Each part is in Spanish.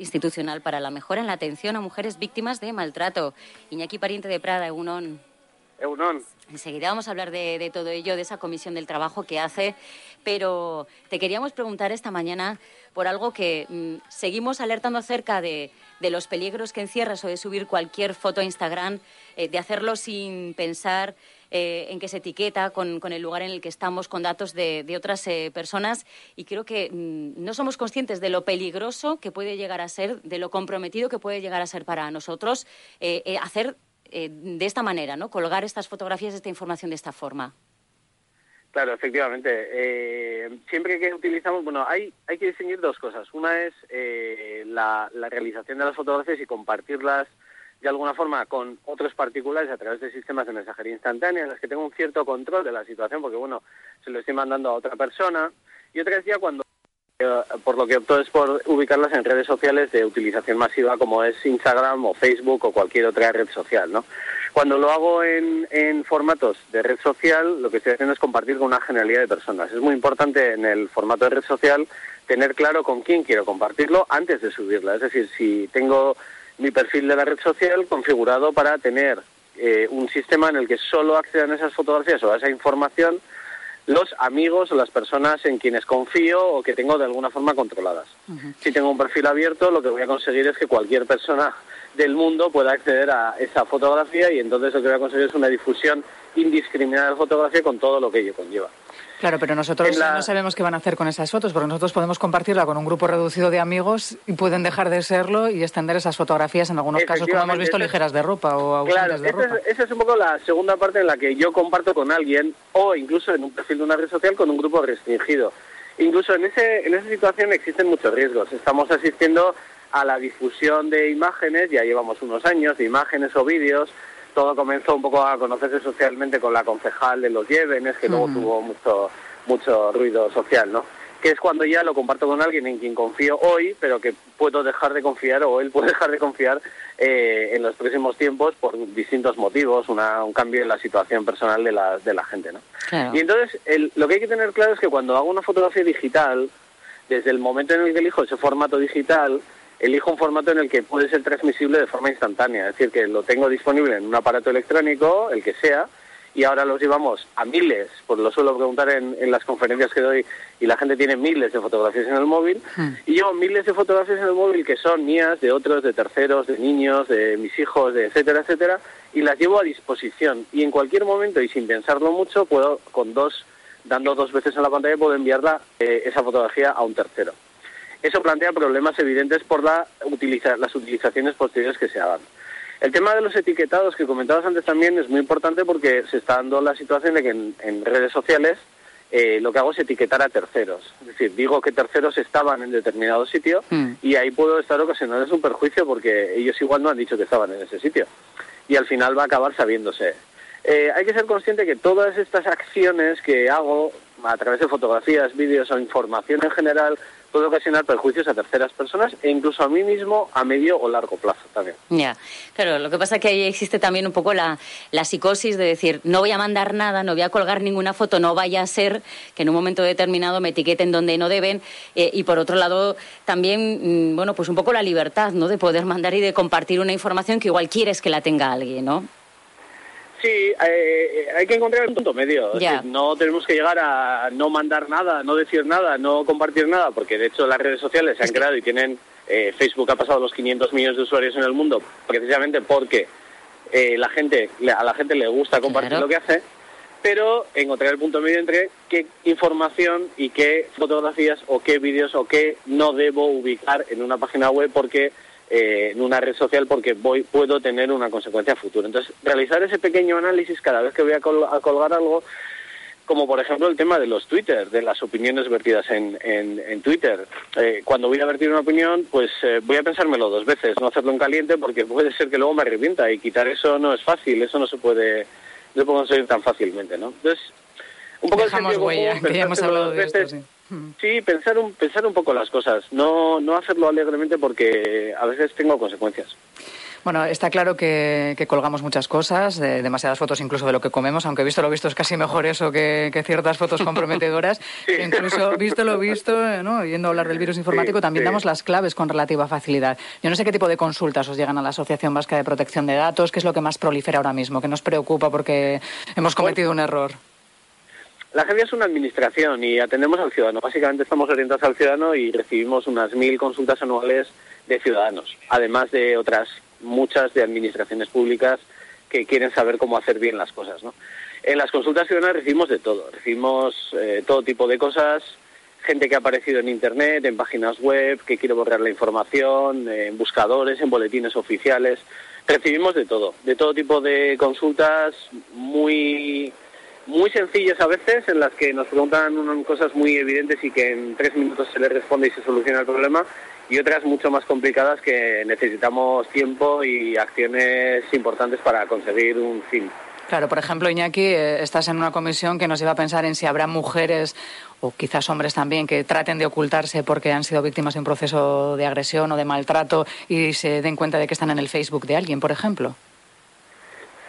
institucional para la mejora en la atención a mujeres víctimas de maltrato. Iñaki Pariente de Prada. Egunon. Enseguida vamos a hablar de, todo ello, de esa comisión del trabajo que hace, pero te queríamos preguntar esta mañana por algo que mm, seguimos alertando acerca de, los peligros que encierra eso de subir cualquier foto a Instagram, eh, de hacerlo sin pensar eh, en que se etiqueta, con, el lugar en el que estamos, con datos de, otras eh, personas. Y creo que mm, no somos conscientes de lo peligroso que puede llegar a ser, de lo comprometido que puede llegar a ser para nosotros eh, de esta manera, ¿no? Colgar estas fotografías, esta información de esta forma. Claro, efectivamente. siempre que utilizamos, bueno, hay, hay que distinguir dos cosas. Una es la, la, realización de las fotografías y compartirlas de alguna forma con otros particulares a través de sistemas de mensajería instantánea en los que tengo un cierto control de la situación porque bueno se lo estoy mandando a otra persona y otra vez ya cuando eh, por lo que opto es por ubicarlas en redes sociales de utilización masiva como es Instagram o Facebook o cualquier otra red social no cuando lo hago en, formatos de red social lo que estoy haciendo es compartir con una generalidad de personas. Es muy importante en el formato de red social tener claro con quién quiero compartirlo antes de subirla. Es decir si tengo mi perfil de la red social configurado para tener eh, un sistema en el que solo accedan esas fotografías o a esa información los amigos o las personas en quienes confío o que tengo de alguna forma controladas. Si tengo un perfil abierto, lo que voy a conseguir es que cualquier persona del mundo pueda acceder a esa fotografía y entonces lo que voy a conseguir es una difusión indiscriminada de fotografía con todo lo que ello conlleva. Claro, pero nosotros no sabemos qué van a hacer con esas fotos, porque nosotros podemos compartirla con un grupo reducido de amigos y pueden dejar de serlo y extender esas fotografías en algunos casos, como hemos visto, ligeras de ropa o ausentes de ropa. esa es un poco la segunda parte en la que yo comparto con alguien o incluso en un perfil de una red social con un grupo restringido. Incluso en, ese, en esa situación existen muchos riesgos. Estamos asistiendo a la difusión de imágenes, ya llevamos unos años, de imágenes o vídeos todo comenzó un poco a conocerse socialmente con la concejal de los Llévenes, que luego tuvo mucho, mucho ruido social, ¿no? Que es cuando ya lo comparto con alguien en quien confío hoy, pero que puedo dejar de confiar o él puede dejar de confiar eh, en los próximos tiempos por distintos motivos, una, un cambio en la situación personal de la, de la gente, ¿no? Y entonces, lo que hay que tener claro es que cuando hago una fotografía digital, desde el momento en el que elijo ese formato digital, elijo un formato en el que puede ser transmisible de forma instantánea, es decir, que lo tengo disponible en un aparato electrónico, el que sea, y ahora los llevamos a miles, pues lo suelo preguntar en, las conferencias que doy, y la gente tiene miles de fotografías en el móvil, hmm. y llevo miles de fotografías en el móvil que son mías, de otros, de terceros, de niños, de mis hijos, de etcétera, etcétera, y las llevo a disposición. Y en cualquier momento, y sin pensarlo mucho, puedo, con dos, dando dos veces en la pantalla, puedo enviarla, eh, esa fotografía a un tercero. Eso plantea problemas evidentes por la las utilizaciones posteriores que se hagan. El tema de los etiquetados que comentabas antes también es muy importante porque se está dando la situación de que en, redes sociales eh, lo que hago es etiquetar a terceros. Es decir, digo que terceros estaban en determinado sitio hmm. y ahí puedo estar ocasionando un perjuicio porque ellos igual no han dicho que estaban en ese sitio. Y al final va a acabar sabiéndose. Eh, hay que ser consciente que todas estas acciones que hago a través de fotografías, vídeos o información en general puede ocasionar perjuicios a terceras personas e incluso a mí mismo a medio o largo plazo también. Ya, claro, lo que pasa es que ahí existe también un poco la, la, psicosis de decir, no voy a mandar nada, no voy a colgar ninguna foto, no vaya a ser que en un momento determinado me etiqueten donde no deben eh, y por otro lado también, mm, bueno, pues un poco la libertad, ¿no? De poder mandar y de compartir una información que igual quieres que la tenga alguien, ¿no? Sí, eh, eh, hay que encontrar un punto medio. no tenemos que llegar a no mandar nada, no decir nada, no compartir nada, porque de hecho las redes sociales se han creado y tienen. Eh, Facebook ha pasado los 500 millones de usuarios en el mundo precisamente porque la gente a la gente le gusta compartir lo que hace, pero encontrar el punto medio entre qué información y qué fotografías o qué vídeos o qué no debo ubicar en una página web porque eh, en una red social porque voy, puedo tener una consecuencia futura. Entonces, realizar ese pequeño análisis cada vez que voy a, colgar algo como por ejemplo el tema de los Twitter, de las opiniones vertidas en, en, Twitter. Eh, cuando voy a vertir una opinión, pues eh, voy a pensármelo dos veces, no hacerlo en caliente porque puede ser que luego me arrepienta y quitar eso no es fácil, eso no se puede, no se puede conseguir tan fácilmente, ¿no? Entonces, un poco Dejamos huella, que ya hemos hablado de esto, sí. Sí, pensar un, pensar un poco las cosas, no, no hacerlo alegremente porque a veces tengo consecuencias. Bueno, está claro que, colgamos muchas cosas, demasiadas fotos incluso de lo que comemos, aunque visto lo visto es casi mejor eso que, ciertas fotos comprometedoras. Incluso visto lo visto, ¿no? yendo a hablar del virus informático, también damos las claves con relativa facilidad. Yo no sé qué tipo de consultas os llegan a la Asociación Vasca de Protección de Datos, qué es lo que más prolifera ahora mismo, que nos preocupa porque hemos cometido un error. La agencia es una administración y atendemos al ciudadano. Básicamente estamos orientados al ciudadano y recibimos unas mil consultas anuales de ciudadanos, además de otras muchas de administraciones públicas que quieren saber cómo hacer bien las cosas. ¿no? En las consultas ciudadanas recibimos de todo, recibimos eh, todo tipo de cosas, gente que ha aparecido en Internet, en páginas web, que quiere borrar la información, en buscadores, en boletines oficiales. Recibimos de todo, de todo tipo de consultas muy muy sencillas a veces, en las que nos preguntan cosas muy evidentes y que en tres minutos se les responde y se soluciona el problema, y otras mucho más complicadas que necesitamos tiempo y acciones importantes para conseguir un fin. Claro, por ejemplo, Iñaki, eh, estás en una comisión que nos lleva a pensar en si habrá mujeres o quizás hombres también que traten de ocultarse porque han sido víctimas de un proceso de agresión o de maltrato y se den cuenta de que están en el Facebook de alguien, por ejemplo.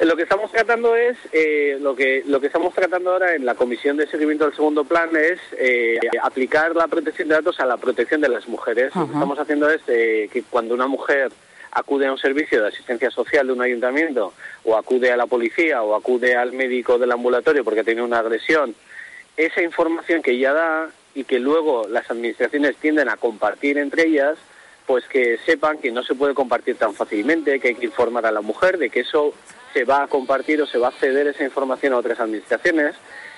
Lo que estamos tratando es, eh, lo, que, lo que estamos tratando ahora en la Comisión de Seguimiento del Segundo Plan es eh, aplicar la protección de datos a la protección de las mujeres. Lo que estamos haciendo es eh, que cuando una mujer acude a un servicio de asistencia social de un ayuntamiento o acude a la policía o acude al médico del ambulatorio porque tiene una agresión, esa información que ella da y que luego las administraciones tienden a compartir entre ellas, pues que sepan que no se puede compartir tan fácilmente, que hay que informar a la mujer de que eso se va a compartir o se va a ceder esa información a otras administraciones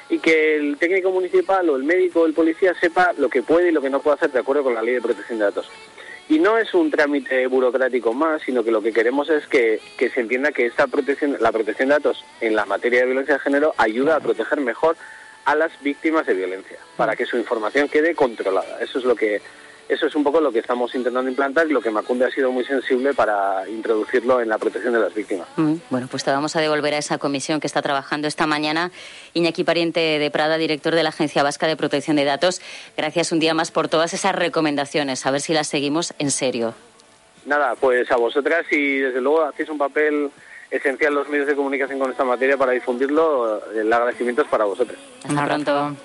y que el técnico municipal o el médico o el policía sepa lo que puede y lo que no puede hacer de acuerdo con la ley de protección de datos. Y no es un trámite burocrático más, sino que lo que queremos es que, que se entienda que esta protección, la protección de datos en la materia de violencia de género ayuda a proteger mejor a las víctimas de violencia, para que su información quede controlada. Eso es lo que eso es un poco lo que estamos intentando implantar y lo que Macunde ha sido muy sensible para introducirlo en la protección de las víctimas. Mm, bueno, pues te vamos a devolver a esa comisión que está trabajando esta mañana. Iñaki Pariente de Prada, director de la Agencia Vasca de Protección de Datos, gracias un día más por todas esas recomendaciones. A ver si las seguimos en serio. Nada, pues a vosotras y desde luego hacéis un papel esencial los medios de comunicación con esta materia para difundirlo. El agradecimiento es para vosotras. Hasta pronto.